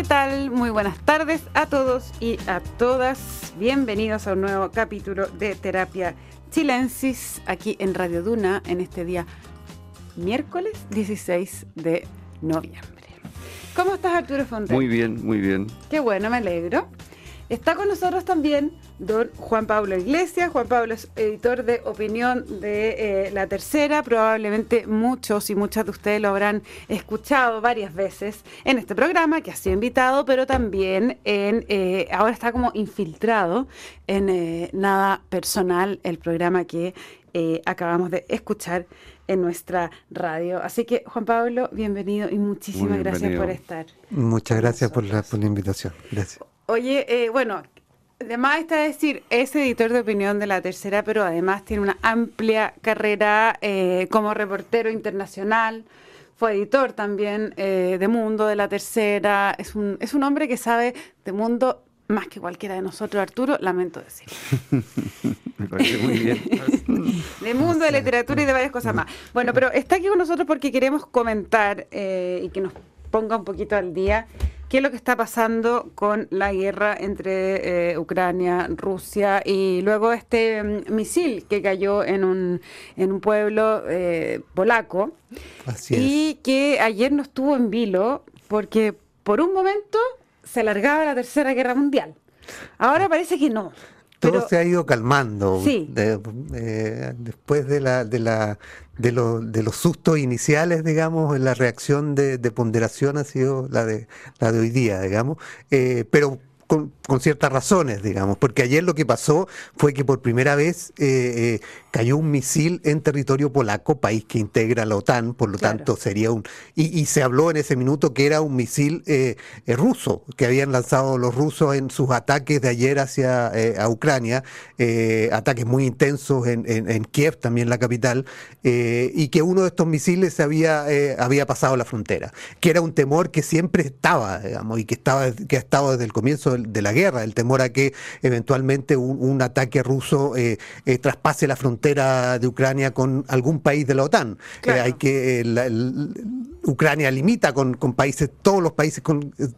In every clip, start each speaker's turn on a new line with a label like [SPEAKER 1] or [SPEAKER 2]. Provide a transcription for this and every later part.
[SPEAKER 1] ¿qué tal? Muy buenas tardes a todos y a todas. Bienvenidos a un nuevo capítulo de Terapia Chilensis aquí en Radio Duna en este día miércoles 16 de noviembre. ¿Cómo estás Arturo Fontes?
[SPEAKER 2] Muy bien, muy bien.
[SPEAKER 1] Qué bueno, me alegro. Está con nosotros también don Juan Pablo Iglesias. Juan Pablo es editor de opinión de eh, La Tercera. Probablemente muchos y muchas de ustedes lo habrán escuchado varias veces en este programa, que ha sido invitado, pero también en eh, ahora está como infiltrado en eh, Nada Personal, el programa que acabamos de escuchar en nuestra radio. Así que, Juan Pablo, bienvenido y muchísimas gracias por estar.
[SPEAKER 3] Muchas gracias por la, por la invitación. Gracias.
[SPEAKER 1] Oye, eh, bueno, además está decir, es editor de opinión de la tercera, pero además tiene una amplia carrera eh, como reportero internacional. Fue editor también eh, de Mundo de la Tercera. Es un, es un hombre que sabe de Mundo más que cualquiera de nosotros, Arturo, lamento decir.
[SPEAKER 2] Me parece muy bien.
[SPEAKER 1] de mundo, de literatura y de varias cosas más. Bueno, pero está aquí con nosotros porque queremos comentar y que nos ponga un poquito al día qué es lo que está pasando con la guerra entre eh, Ucrania, Rusia y luego este mm, misil que cayó en un, en un pueblo eh, polaco y que ayer no estuvo en vilo porque por un momento se alargaba la Tercera Guerra Mundial. Ahora parece que no.
[SPEAKER 3] Todo se ha ido calmando. Sí. Eh, después de la, de la de, de los sustos iniciales, digamos, la reacción de, ponderación ha sido la de, la de hoy día, digamos, eh, pero con, ciertas razones, digamos, porque ayer lo que pasó fue que por primera vez eh, eh, cayó un misil en territorio polaco, país que integra la OTAN, por lo tanto sería un... Y, se habló en ese minuto que era un misil eh, ruso, que habían lanzado los rusos en sus ataques de ayer hacia a Ucrania, ataques muy intensos en, en, Kiev, también la capital, y que uno de estos misiles había, había pasado la frontera, que era un temor que siempre estaba, digamos, y que, estaba, que ha estado desde el comienzo de la guerra, el temor a que eventualmente un, ataque ruso eh, eh, traspase la frontera de Ucrania con algún país de la OTAN. Eh, hay que Ucrania limita con, países, todos los países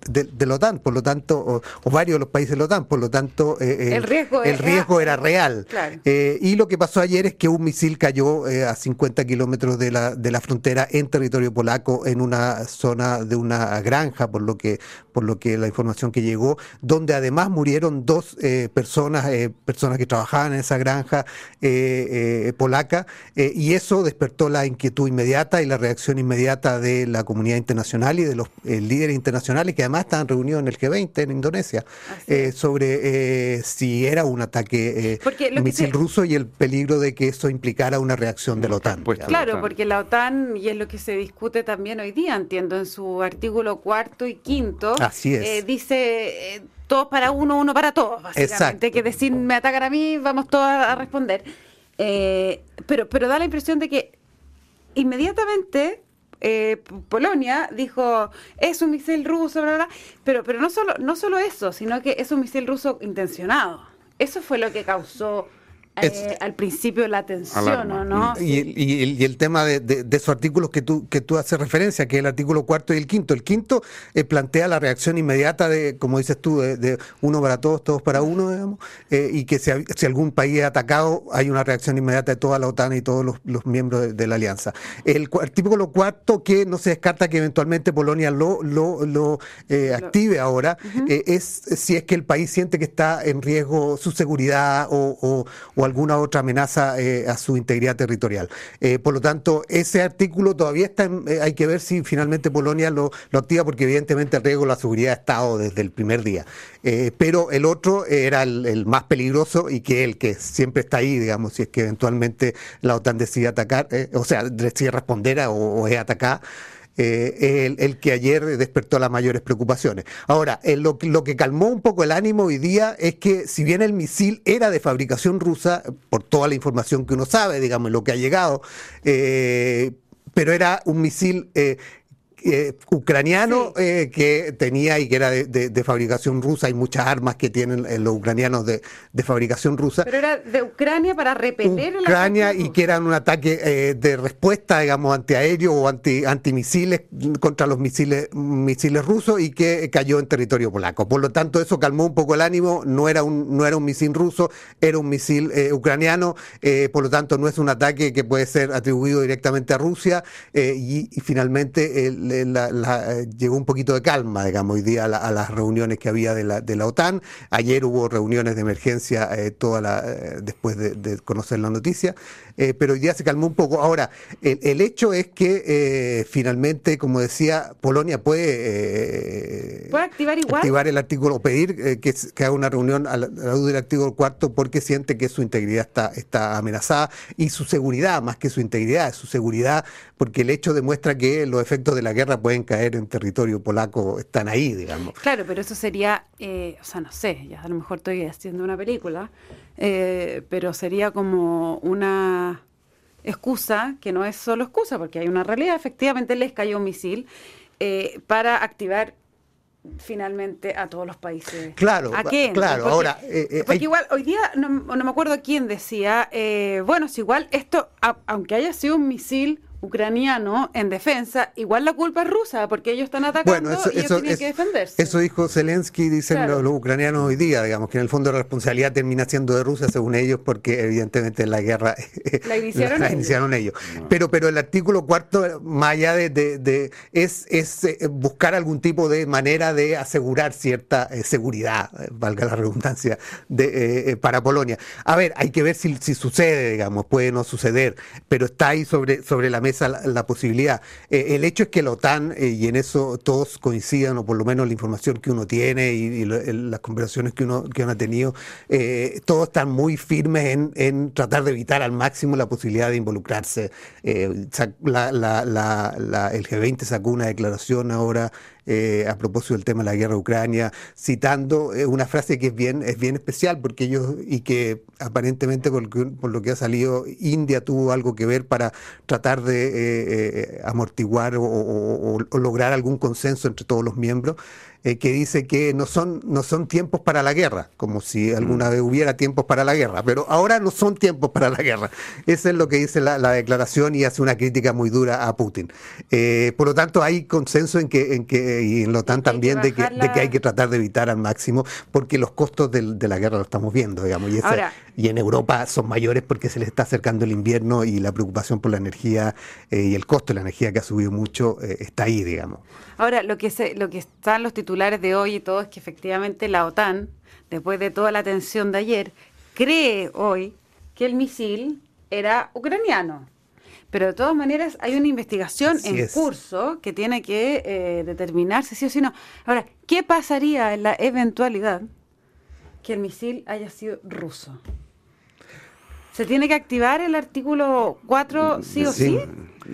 [SPEAKER 3] de, la OTAN, por lo tanto, o, varios de los países de la OTAN, por lo tanto,
[SPEAKER 1] el riesgo,
[SPEAKER 3] el riesgo era, real. y lo que pasó ayer es que un misil cayó a 50 kilómetros de la, de la frontera en territorio polaco, en una zona de una granja, por lo que, por lo que la información que llegó, donde además murieron dos eh, personas, eh, personas que trabajaban en esa granja eh, polaca, y eso despertó la inquietud inmediata y la reacción inmediata de la comunidad internacional y de los líderes internacionales que además estaban reunidos en el G20 en Indonesia sobre si era un ataque misil ruso y el peligro de que eso implicara una reacción de la OTAN.
[SPEAKER 1] Pues, claro, porque la OTAN, y es lo que se discute también hoy día, entiendo, en su artículo cuarto y quinto,
[SPEAKER 3] Así
[SPEAKER 1] dice todos para uno, uno para todos, básicamente. Que decir, me atacan a mí, vamos todos a, responder. Eh, pero, pero da la impresión de que inmediatamente eh, Polonia dijo es un misil ruso, bla, bla, pero, pero no, solo, no solo eso, sino que es un misil ruso intencionado. Eso fue lo que causó eh, al principio la atención, ¿no?
[SPEAKER 3] Y, el, tema de, esos artículos que tú, que tú haces referencia, que es el artículo cuarto y el quinto. El quinto eh, plantea la reacción inmediata de, como dices tú, de, uno para todos, todos para uno, digamos, eh, y que si, algún país es atacado, hay una reacción inmediata de toda la OTAN y todos los, miembros de, la alianza. El artículo cuarto, que no se descarta que eventualmente Polonia lo, lo, lo active ahora, es si es que el país siente que está en riesgo su seguridad o alguna otra amenaza eh, a su integridad territorial. Eh, por lo tanto, ese artículo todavía está, eh, hay que ver si finalmente Polonia lo, activa, porque evidentemente el riesgo de la seguridad ha estado desde el primer día. pero el otro era el, más peligroso y que el que siempre está ahí, digamos, si es que eventualmente la OTAN decide atacar, o sea, decide responder o, o es atacada eh, el, que ayer despertó las mayores preocupaciones. Ahora, lo, lo, que calmó un poco el ánimo hoy día es que si bien el misil era de fabricación rusa, por toda la información que uno sabe, digamos, lo que ha llegado, eh, pero era un misil... Eh, eh, ucraniano eh, que tenía y que era de, fabricación rusa. Hay muchas armas que tienen eh, los ucranianos de, fabricación rusa.
[SPEAKER 1] Pero era de Ucrania para repeler
[SPEAKER 3] Ucrania y que eran un ataque de respuesta, digamos, antiaéreo o anti, antimisiles contra los misiles, misiles rusos y que cayó en territorio polaco. Por lo tanto, eso calmó un poco el ánimo. No era un, no era un misil ruso, era un misil ucraniano. por lo tanto, no es un ataque que puede ser atribuido directamente a Rusia. y, y finalmente el eh, llegó un poquito de calma, digamos, hoy día a, las reuniones que había de la, de la OTAN. Ayer hubo reuniones de emergencia eh, toda la, eh, después de, conocer la noticia, pero hoy día se calmó un poco. Ahora, el, hecho es que finalmente, como decía, Polonia puede,
[SPEAKER 1] ¿Puede activar, igual?
[SPEAKER 3] activar el artículo, o pedir que, que, haga una reunión a la, luz del artículo cuarto porque siente que su integridad está, está amenazada y su seguridad, más que su integridad, su seguridad, porque el hecho demuestra que los efectos de la guerra pueden caer en territorio polaco, están ahí, digamos.
[SPEAKER 1] Claro, pero eso sería, eh, o sea, no sé, ya a lo mejor estoy haciendo una película, eh, pero sería como una excusa, que no es solo excusa, porque hay una realidad, efectivamente les cayó un misil eh, para activar finalmente a todos los países.
[SPEAKER 3] Claro,
[SPEAKER 1] ¿A qué?
[SPEAKER 3] Claro, ahora.
[SPEAKER 1] porque igual, hoy día no, me acuerdo quién decía, bueno, si igual esto, aunque haya sido un misil ucraniano en defensa, igual la culpa es rusa, porque ellos están atacando y ellos tienen que defenderse.
[SPEAKER 3] Eso dijo Zelensky, dicen los, ucranianos hoy día, digamos, que en el fondo la responsabilidad termina siendo de Rusia, según ellos, porque evidentemente la guerra
[SPEAKER 1] la iniciaron,
[SPEAKER 3] ellos. Pero, pero el artículo cuarto, más allá de, es, es eh, buscar algún tipo de manera de asegurar cierta eh, seguridad, eh, valga la redundancia, de, para Polonia. A ver, hay que ver si, si sucede, digamos, puede no suceder, pero está ahí sobre, sobre la mesa esa la, posibilidad. Eh, el hecho es que la OTAN, eh, y en eso todos coincidan, o por lo menos la información que uno tiene y, las conversaciones que uno, que uno ha tenido, eh, todos están muy firmes en, tratar de evitar al máximo la posibilidad de involucrarse. La, la, el G20 sacó una declaración ahora eh, a propósito del tema de la guerra de Ucrania, citando eh, una frase que es bien, es bien especial, porque ellos, y que aparentemente por, lo que ha salido, India tuvo algo que ver para tratar de eh, amortiguar o, lograr algún consenso entre todos los miembros. Que dice que no son, no son tiempos para la guerra, como si alguna mm. vez hubiera tiempos para la guerra, pero ahora no son tiempos para la guerra. Eso es lo que dice la, declaración y hace una crítica muy dura a Putin. Por lo tanto, hay consenso en que, en que y en la OTAN también, de que, de que hay que tratar de evitar al máximo, porque los costos de, la guerra lo estamos viendo, digamos, y, y en Europa son mayores porque se les está acercando el invierno y la preocupación por la energía eh, y el costo de la energía que ha subido mucho está ahí, digamos.
[SPEAKER 1] Ahora, lo que, se, lo que están los titulares de hoy y todo es que efectivamente la OTAN, después de toda la tensión de ayer, cree hoy que el misil era ucraniano. Pero de todas maneras hay una investigación en curso que tiene que eh, determinarse sí o sí no. Ahora, ¿qué pasaría en la eventualidad que el misil haya sido ruso? ¿Se tiene que activar el artículo 4 sí o sí?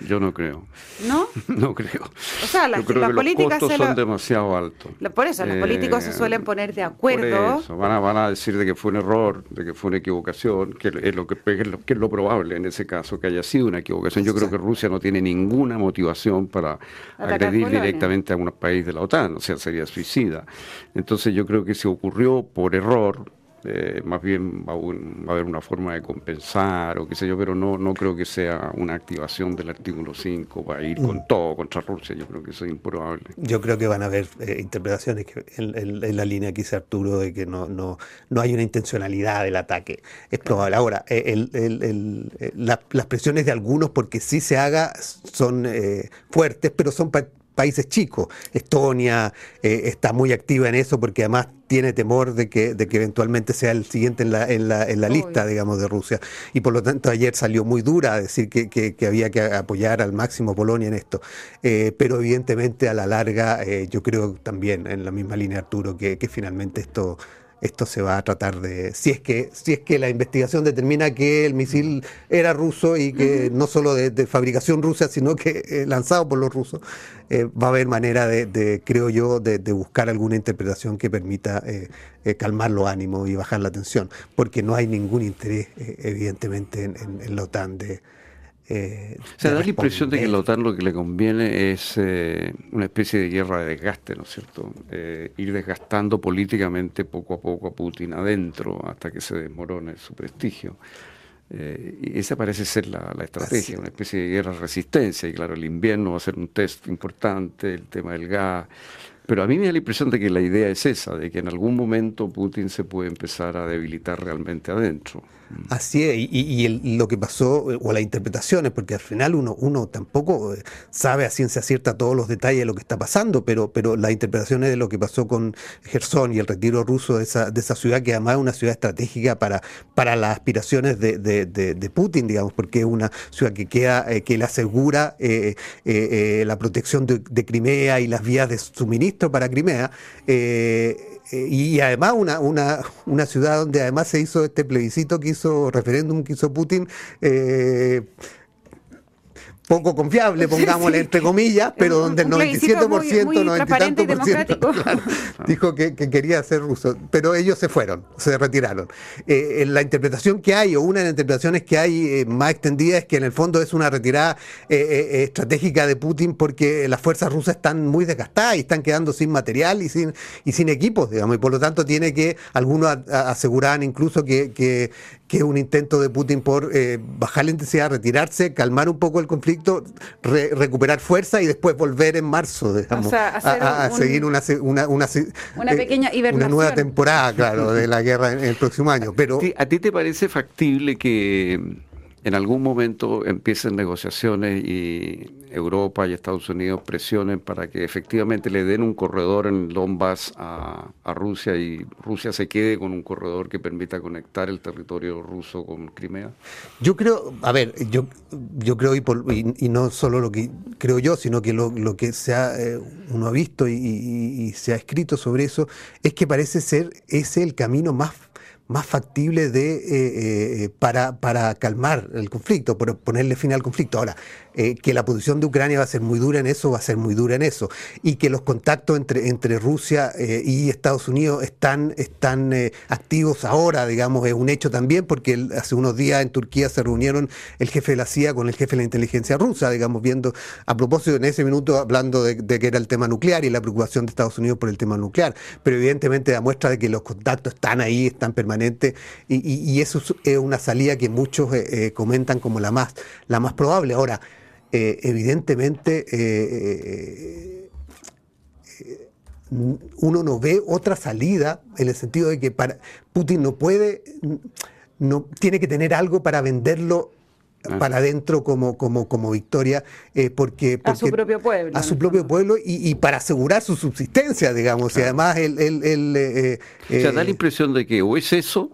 [SPEAKER 2] Yo no creo.
[SPEAKER 1] ¿No?
[SPEAKER 2] no creo.
[SPEAKER 1] O sea, las, políticas
[SPEAKER 2] los costos son demasiado altos.
[SPEAKER 1] Por eso, los políticos se suelen poner de acuerdo.
[SPEAKER 2] Por eso, van a, van a decir de que fue un error, de que fue una equivocación, que es lo que, que es lo, probable en ese caso, que haya sido una equivocación. Yo creo que Rusia no tiene ninguna motivación para agredir directamente a un país de la OTAN, o sea, sería suicida. Entonces yo creo que se ocurrió por error, eh, más bien va a, haber una forma de compensar o qué sé yo, pero no, no creo que sea una activación del artículo 5 para ir con mm. todo contra Rusia, yo creo que eso es improbable.
[SPEAKER 3] Yo creo que van a haber eh, interpretaciones que en, la línea que dice Arturo de que no, no, no hay una intencionalidad del ataque, es probable. Ahora, el, las presiones de algunos porque sí se haga son eh, fuertes, pero son países chicos. Estonia eh, está muy activa en eso porque además tiene temor de que, de que eventualmente sea el siguiente en la, en la, en la lista, digamos, de Rusia. Y por lo tanto ayer salió muy dura a decir que, que, había que apoyar al máximo Polonia en esto. Eh, pero evidentemente a la larga eh, yo creo también en la misma línea Arturo que, que finalmente esto esto se va a tratar de si es que si es que la investigación determina que el misil era ruso y que no solo de, fabricación rusa sino que eh, lanzado por los rusos eh, va a haber manera de, creo yo de, buscar alguna interpretación que permita eh, calmar los ánimos y bajar la tensión porque no hay ningún interés evidentemente en, en, la OTAN de
[SPEAKER 2] Eh, da la impresión de que la OTAN lo que le conviene es eh, una especie de guerra de desgaste, ¿no es cierto? Eh, ir desgastando políticamente poco a poco a Putin adentro hasta que se desmorone su prestigio. y esa parece ser la, estrategia, una especie de guerra de resistencia. Y claro, el invierno va a ser un test importante, el tema del gas. Pero a mí me da la impresión de que la idea es esa, de que en algún momento Putin se puede empezar a debilitar realmente adentro.
[SPEAKER 3] Así es, y, lo que pasó, eh, o las interpretaciones, porque al final uno, uno tampoco eh, sabe a ciencia cierta todos los detalles de lo que está pasando, pero, pero las interpretaciones de lo que pasó con Gerson y el retiro ruso de esa, de esa ciudad, que además es una ciudad estratégica para, para las aspiraciones de, de, Putin, digamos, porque es una ciudad que queda, eh, que le asegura la protección de, Crimea y las vías de suministro para Crimea. Eh, y además una, una, una, ciudad donde además se hizo este plebiscito que hizo, referéndum que hizo Putin, eh, poco confiable, pongámosle entre comillas, pero donde el 97%, 90 y por ciento dijo que, quería ser ruso. Pero ellos se fueron, se retiraron. Eh, la interpretación que hay, o una de las interpretaciones que hay eh, más extendida, es que en el fondo es una retirada eh, estratégica de Putin porque las fuerzas rusas están muy desgastadas y están quedando sin material y sin, y sin equipos, digamos, y por lo tanto tiene que, algunos aseguraban incluso que, que, que es un intento de Putin por bajar la intensidad, retirarse, calmar un poco el conflicto, recuperar fuerza y después volver en marzo, digamos, a, seguir una, una, una,
[SPEAKER 1] una pequeña
[SPEAKER 3] eh, Una nueva temporada, claro, de la guerra en el próximo año. Pero,
[SPEAKER 2] ¿A ti te parece factible que en algún momento empiecen negociaciones y Europa y Estados Unidos presionen para que efectivamente le den un corredor en Donbass a, Rusia y Rusia se quede con un corredor que permita conectar el territorio ruso con Crimea?
[SPEAKER 3] Yo creo, a ver, yo, yo creo, y, y, no solo lo que creo yo, sino que lo, lo que se ha, eh, uno ha visto y, y se ha escrito sobre eso, es que parece ser ese el camino más más factible de, eh, eh, para, para calmar el conflicto, por ponerle fin al conflicto. Ahora, eh, que la posición de Ucrania va a ser muy dura en eso, va a ser muy dura en eso, y que los contactos entre, entre Rusia eh, y Estados Unidos están, están eh, activos ahora, digamos, es un hecho también, porque hace unos días en Turquía se reunieron el jefe de la CIA con el jefe de la inteligencia rusa, digamos, viendo, a propósito en ese minuto hablando de, que era el tema nuclear y la preocupación de Estados Unidos por el tema nuclear, pero evidentemente da muestra de que los contactos están ahí, están permanentes, y, eso es una salida que muchos comentan como la más, la más probable. Ahora, eh, evidentemente eh, eh, uno no ve otra salida en el sentido de que Putin no puede, no tiene que tener algo para venderlo. Para adentro como, como, como victoria, porque, A
[SPEAKER 1] su propio pueblo.
[SPEAKER 3] A su propio pueblo y, para asegurar su subsistencia, digamos. Y además el... el,
[SPEAKER 2] o sea, da la impresión de que o es eso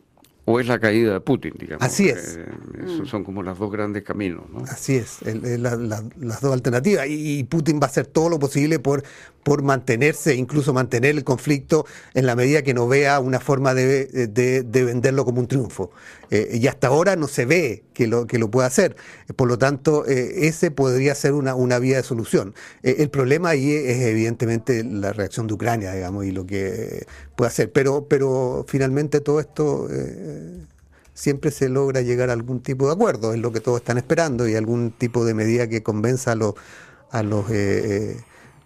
[SPEAKER 2] o es la caída de Putin, digamos.
[SPEAKER 3] Así es.
[SPEAKER 2] esos son como los dos grandes caminos. ¿no?
[SPEAKER 3] Así es, las dos alternativas. Y, Putin va a hacer todo lo posible por, por mantenerse, incluso mantener el conflicto en la medida que no vea una forma de, de, venderlo como un triunfo. Eh, y hasta ahora no se ve que lo, que lo pueda hacer. Por lo tanto, eh, ese podría ser una, una vía de solución. Eh, el problema ahí es evidentemente la reacción de Ucrania, digamos, y lo que puede hacer. Pero, pero finalmente todo esto siempre se logra llegar a algún tipo de acuerdo, es lo que todos están esperando, y algún tipo de medida que convenza a los, a los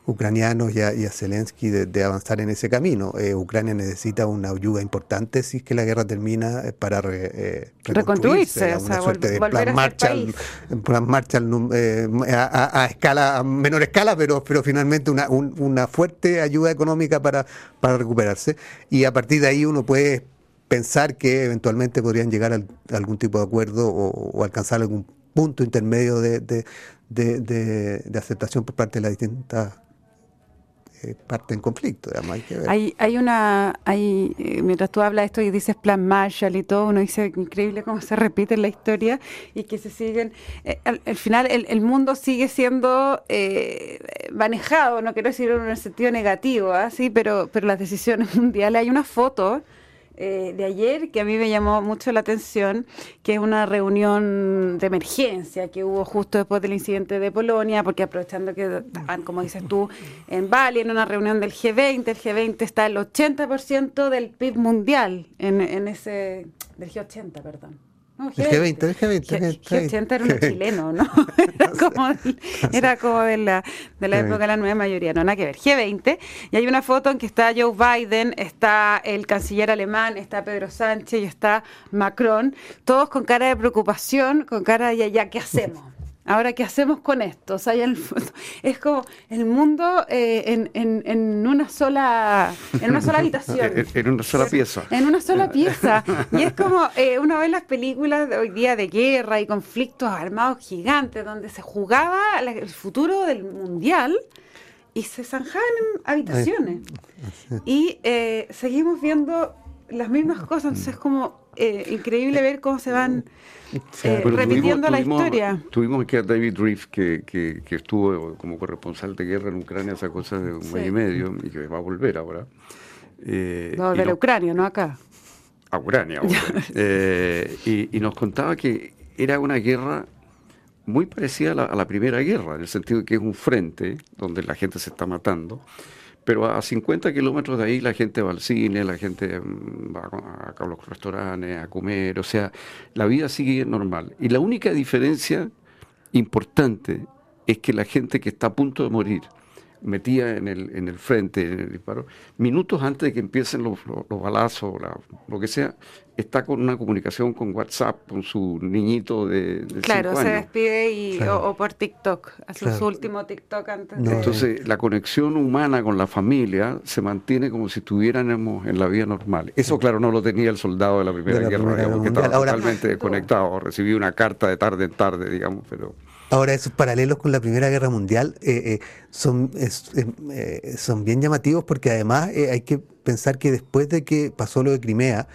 [SPEAKER 3] ucranianos y a, Zelensky de, avanzar en ese camino. Eh, Ucrania necesita una ayuda importante si es que la guerra termina eh, para eh,
[SPEAKER 1] reconstruirse,
[SPEAKER 3] una suerte de plan Marshall, plan Marshall a, escala, a menor escala, pero, pero finalmente una, una fuerte ayuda económica para, para recuperarse. Y a partir de ahí uno puede pensar que eventualmente podrían llegar a, algún tipo de acuerdo o, alcanzar algún punto intermedio de, de, de, aceptación por parte de las distintas eh, parte en conflicto,
[SPEAKER 1] hay. Hay, una, hay, eh, mientras tú hablas esto y dices plan Marshall y todo, uno dice increíble cómo se repite la historia y que se siguen, eh, al, final el, el, mundo sigue siendo manejado, no quiero decir en un sentido negativo, así, ¿ah? pero, pero las decisiones mundiales, hay una foto eh, de ayer que a mí me llamó mucho la atención, que es una reunión de emergencia que hubo justo después del incidente de Polonia, porque aprovechando que estaban, como dices tú, en Bali, en una reunión del G20, el G20 está el 80% del PIB mundial en, en ese, del G80, perdón
[SPEAKER 3] G20, el
[SPEAKER 1] G20. G80 era un chileno, ¿no? era como, era como de la, de la época de la nueva mayoría, no, nada que ver. G20, y hay una foto en que está Joe Biden, está el canciller alemán, está Pedro Sánchez y está Macron, todos con cara de preocupación, con cara de ya, ¿qué hacemos? Ahora, ¿qué hacemos con esto? O sea, es como el mundo eh, en, en, en, una sola en una sola habitación.
[SPEAKER 2] En, una sola pieza.
[SPEAKER 1] En una sola pieza. Y es como eh, uno ve las películas de hoy día de guerra y conflictos armados gigantes, donde se jugaba el futuro del mundial y se zanjaban en habitaciones. Y eh, seguimos viendo las mismas cosas, entonces es como eh, increíble ver cómo se van eh, repitiendo la historia.
[SPEAKER 2] Tuvimos aquí a David Reef, que, que, estuvo como corresponsal de guerra en Ucrania hace cosas de un mes y medio, y que va a volver ahora.
[SPEAKER 1] Eh, va a volver a Ucrania, no acá.
[SPEAKER 2] A Ucrania, eh, y, y, nos contaba que era una guerra muy parecida a la, a la Primera Guerra, en el sentido de que es un frente donde la gente se está matando pero a 50 kilómetros de ahí la gente va al cine, la gente mm, va a, los restaurantes, a comer, o sea, la vida sigue normal. Y la única diferencia importante es que la gente que está a punto de morir, metía en el, en el frente, en el disparo, minutos antes de que empiecen los, los, balazos, lo que sea, está con una comunicación con WhatsApp, con su niñito de, de
[SPEAKER 1] Claro, se despide y, o, por TikTok, hace su último TikTok antes de...
[SPEAKER 2] Entonces, la conexión humana con la familia se mantiene como si estuviéramos en la vida normal. Eso, claro, no lo tenía el soldado de la Primera Guerra, digamos, que estaba totalmente desconectado, recibí una carta de tarde en tarde, digamos, pero...
[SPEAKER 3] Ahora, esos paralelos con la Primera Guerra Mundial eh, eh, son, eh, son bien llamativos porque además hay que pensar que después de que pasó lo de Crimea,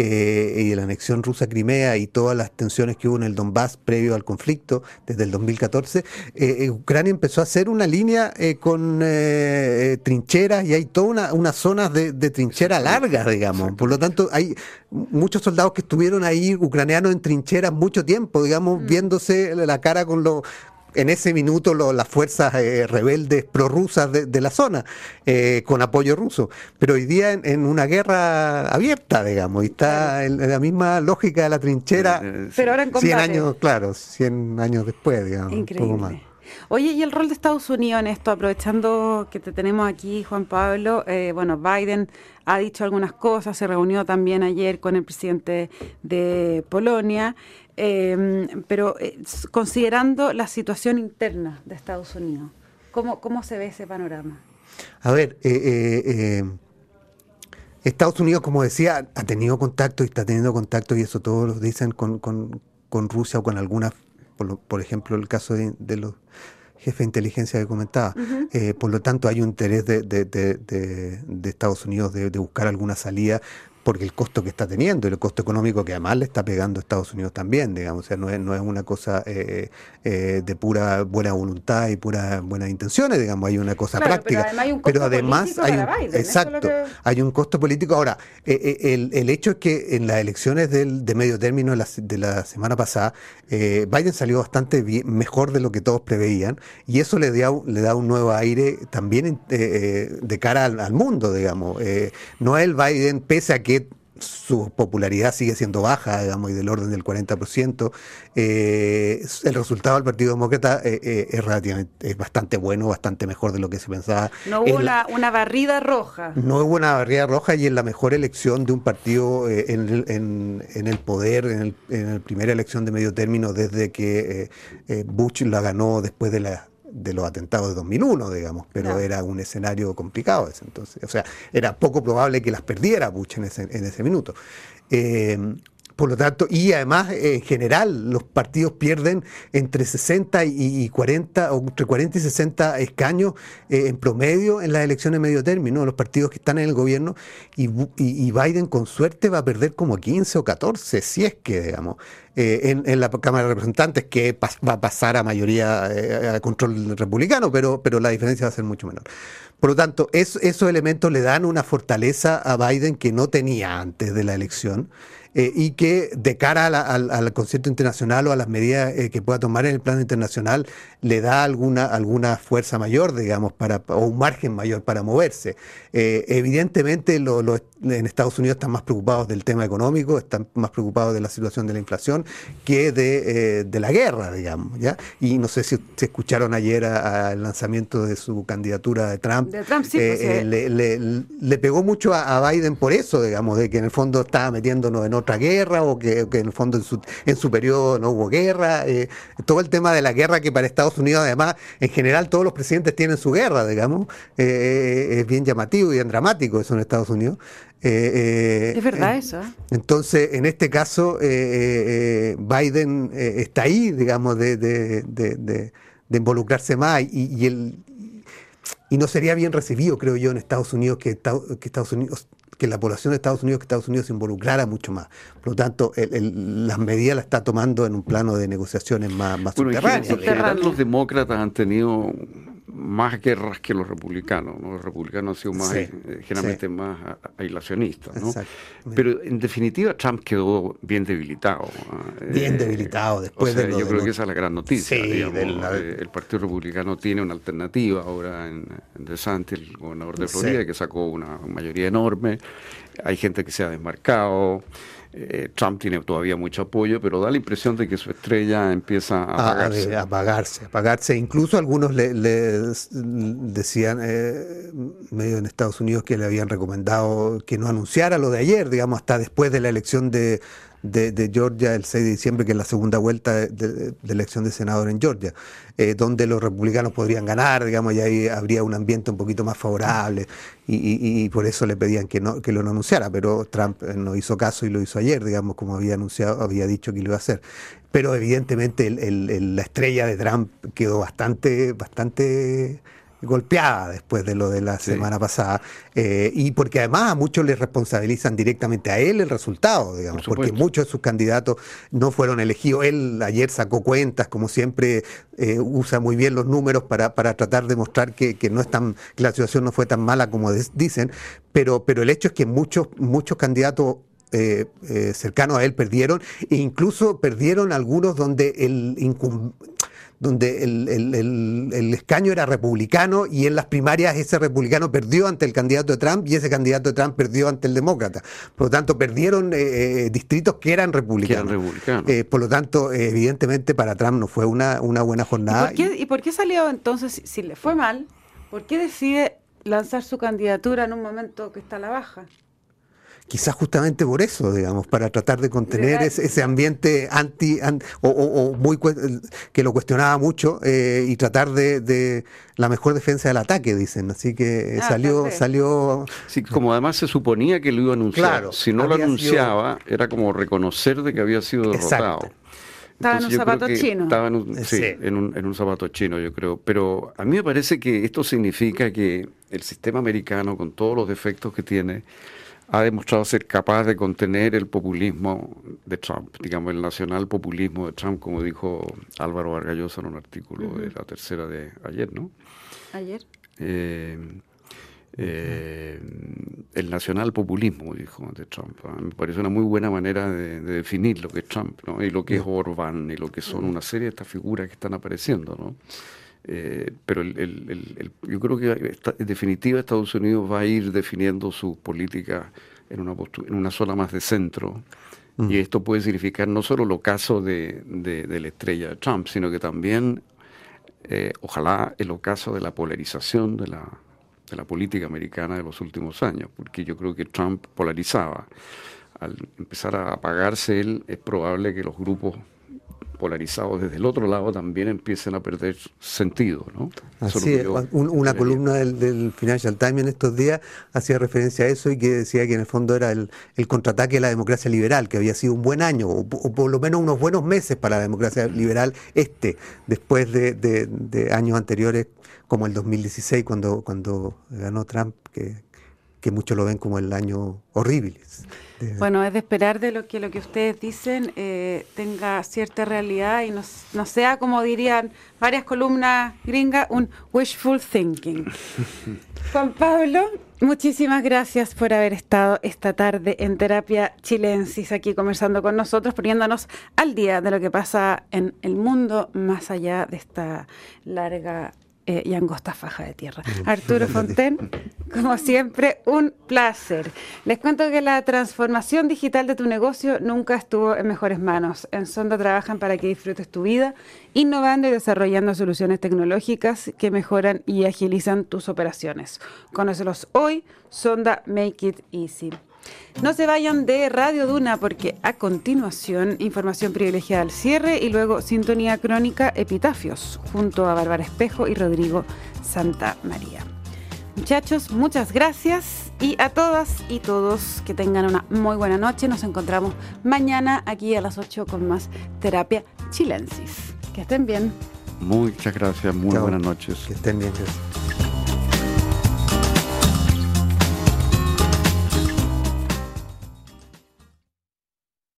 [SPEAKER 3] eh, y la anexión rusa a Crimea y todas las tensiones que hubo en el Donbass previo al conflicto desde el 2014, eh, eh, Ucrania empezó a hacer una línea con trincheras y hay toda una, zonas de, de trinchera largas, digamos. Por lo tanto, hay muchos soldados que estuvieron ahí ucranianos en trincheras mucho tiempo, digamos, mm. viéndose la cara con lo en ese minuto las fuerzas eh, rebeldes prorrusas de, de la zona, eh, con apoyo ruso. Pero hoy día en, una guerra abierta, digamos, y está en, la misma lógica de la trinchera.
[SPEAKER 1] Eh, Pero ahora en
[SPEAKER 3] 100 años, claro, 100 años después, digamos.
[SPEAKER 1] Increíble. Un poco más. Oye, y el rol de Estados Unidos en esto, aprovechando que te tenemos aquí, Juan Pablo, bueno, Biden ha dicho algunas cosas, se reunió también ayer con el presidente de Polonia. Em, pero eh, considerando la situación interna de Estados Unidos, ¿cómo, cómo se ve ese panorama?
[SPEAKER 3] A ver, eh, eh, Estados Unidos, como decía, ha tenido contacto y está teniendo contacto, y eso todos lo dicen con, con, con Rusia o con algunas, por, ejemplo, el caso de, los jefes de inteligencia que comentaba. por lo tanto, hay un interés de, de, de Estados Unidos de, buscar alguna salida porque el costo que está teniendo y el costo económico que además le está pegando a Estados Unidos también, digamos, o sea, no es, no es una cosa eh, eh, de pura buena voluntad y pura buenas intenciones, digamos, hay una cosa práctica. Pero además hay un, exacto, hay un costo político. Ahora, eh, el, el, hecho es que en las elecciones del, de medio término de la, de la semana pasada, Biden salió bastante bien, mejor de lo que todos preveían y eso le da, le da un nuevo aire también de cara al, al mundo, digamos. no es el Biden, pese a que su popularidad sigue siendo baja, digamos, y del orden del 40%, eh, el resultado del Partido Demócrata eh, eh, es relativamente, es bastante bueno, bastante mejor de lo que se pensaba.
[SPEAKER 1] No hubo una, barrida roja.
[SPEAKER 3] No hubo una barrida roja y en la mejor elección de un partido en el, en, el poder, en, en la primera elección de medio término desde que Bush la ganó después de la de los atentados de 2001, digamos, pero era un escenario complicado ese entonces. O sea, era poco probable que las perdiera Bush en ese, en ese minuto. Eh, por lo tanto, y además, en general, los partidos pierden entre 60 y 40, o entre 40 y 60 escaños eh, en promedio en las elecciones medio término, los partidos que están en el gobierno, y, Biden con suerte va a perder como 15 o 14, si es que, digamos, eh, en, la Cámara de Representantes, que va a pasar a mayoría eh, a control republicano, pero, pero la diferencia va a ser mucho menor. Por lo tanto, esos elementos le dan una fortaleza a Biden que no tenía antes de la elección. Eh, y que de cara al, concierto internacional o a las medidas eh, que pueda tomar en el plano internacional le da alguna, alguna fuerza mayor, digamos, para, o un margen mayor para moverse. Eh, evidentemente lo, en Estados Unidos están más preocupados del tema económico, están más preocupados de la situación de la inflación que de, eh, la guerra, digamos. ¿ya? Y no sé si se escucharon ayer al lanzamiento de su candidatura de Trump.
[SPEAKER 1] De Trump sí, pues,
[SPEAKER 3] eh, le, pegó mucho a, Biden por eso, digamos, de que en el fondo estaba metiéndonos en otra guerra o que, en el fondo en su, en su periodo no hubo guerra. todo el tema de la guerra que para Estados Unidos, además, en general todos los presidentes tienen su guerra, digamos, es bien llamativo y bien dramático eso en Estados Unidos.
[SPEAKER 1] Eh, eh, es verdad eso.
[SPEAKER 3] Entonces, en este caso, eh, Biden está ahí, digamos, de, de, involucrarse más y, el, y no sería bien recibido, creo yo, en Estados Unidos que, que Estados Unidos que la población de Estados Unidos que Estados Unidos se involucrara mucho más. Por lo tanto, las medidas las está tomando en un plano de negociaciones más, más
[SPEAKER 2] subterráneas. los demócratas han tenido más guerras que los republicanos. Los republicanos han sido más, eh, generalmente más aislacionistas. ¿no? Pero en definitiva Trump quedó bien debilitado.
[SPEAKER 3] Bien eh, debilitado después de
[SPEAKER 2] Yo creo que esa es la gran noticia. Eh, el Partido Republicano tiene una alternativa ahora en, en DeSantis, el gobernador de Florida, que sacó una mayoría enorme. Hay gente que se ha desmarcado. Eh, Trump tiene todavía mucho apoyo, pero da la impresión de que su estrella empieza a apagarse.
[SPEAKER 3] A, apagarse, apagarse. Incluso algunos le, decían, eh, medio en Estados Unidos, que le habían recomendado que no anunciara lo de ayer, digamos, hasta después de la elección de, de, Georgia el 6 de diciembre, que es la segunda vuelta de, elección de senador en Georgia, eh, donde los republicanos podrían ganar, digamos, y ahí habría un ambiente un poquito más favorable, y, por eso le pedían que, no, que lo no anunciara, pero Trump eh, no hizo caso y lo hizo ayer, digamos, como había anunciado, había dicho que lo iba a hacer. Pero evidentemente la estrella de Trump quedó bastante, bastante golpeada después de lo de la semana pasada eh, y porque además a muchos le responsabilizan directamente a él el resultado, digamos, porque muchos de sus candidatos no fueron elegidos. Él ayer sacó cuentas, como siempre eh, usa muy bien los números para, para tratar de mostrar que, no es tan, que la situación no fue tan mala como dicen, pero, pero el hecho es que muchos, muchos candidatos eh, cercanos a él perdieron e incluso perdieron algunos donde el donde el, el, escaño era republicano y en las primarias ese republicano perdió ante el candidato de Trump y ese candidato de Trump perdió ante el demócrata. Por lo tanto, perdieron eh, eh, distritos que eran republicanos. Eh, por lo tanto, evidentemente para Trump no fue una, una buena jornada.
[SPEAKER 1] ¿Y por, qué, salió entonces, si le fue mal, por qué decide lanzar su candidatura en un momento que está a la baja?
[SPEAKER 3] Quizás justamente por eso, digamos, para tratar de contener ese, ambiente anti, o, muy que lo cuestionaba mucho eh, y tratar de, la mejor defensa del ataque, dicen. Así que ah, salió, salió.
[SPEAKER 2] Sí, como además se suponía que lo iba a anunciar. Claro, si no lo anunciaba, era como reconocer de que había sido derrotado.
[SPEAKER 1] Estaba en un zapato chino.
[SPEAKER 2] Estaba en un, sí, En, un, en un zapato chino, yo creo. Pero a mí me parece que esto significa que el sistema americano, con todos los defectos que tiene, ha demostrado ser capaz de contener el populismo de Trump, digamos, el nacional populismo de Trump, como dijo Álvaro Vargallosa en un artículo de la tercera de ayer, ¿no?
[SPEAKER 1] Ayer.
[SPEAKER 2] Eh, eh, el nacional populismo, dijo de Trump. Me parece una muy buena manera de, definir lo que es Trump, ¿no? Y lo que es Orbán, y lo que son una serie de estas figuras que están apareciendo, ¿no? Eh, pero el, yo creo que en definitiva Estados Unidos va a ir definiendo su política en una, en una zona más de centro. Mm. Y esto puede significar no solo el ocaso de, de, la estrella de Trump, sino que también, eh, ojalá, el ocaso de la polarización de la, de la política americana de los últimos años, porque yo creo que Trump polarizaba. Al empezar a apagarse él, es probable que los grupos polarizados desde el otro lado también empiecen a perder sentido. ¿no?
[SPEAKER 3] Así es. una columna del, Financial Times en estos días hacía referencia a eso y que decía que en el fondo era el, contraataque a la democracia liberal, que había sido un buen año, o, por lo menos unos buenos meses para la democracia liberal este, después de, años anteriores como el 2016 cuando, cuando ganó Trump, que, que muchos lo ven como el año horrible.
[SPEAKER 1] Bueno, es de esperar de lo que lo que ustedes dicen eh, tenga cierta realidad y no, no, sea, como dirían varias columnas gringas, un wishful thinking. Juan Pablo, muchísimas gracias por haber estado esta tarde en Terapia Chilensis, aquí conversando con nosotros, poniéndonos al día de lo que pasa en el mundo más allá de esta larga eh, y angosta faja de tierra. Arturo Fonten, Como siempre, un placer. Les cuento que la transformación digital de tu negocio nunca estuvo en mejores manos. En Sonda trabajan para que disfrutes tu vida, innovando y desarrollando soluciones tecnológicas que mejoran y agilizan tus operaciones. Conócelos hoy, Sonda Make It Easy. No se vayan de Radio Duna porque a continuación información privilegiada al cierre y luego sintonía crónica Epitafios junto a Bárbara Espejo y Rodrigo Santa María. Muchachos, muchas gracias y a todas y todos que tengan una muy buena noche. Nos encontramos mañana aquí a las 8 con más terapia chilensis. Que estén bien.
[SPEAKER 2] Muchas gracias, muy buenas noches.
[SPEAKER 3] Que estén bien.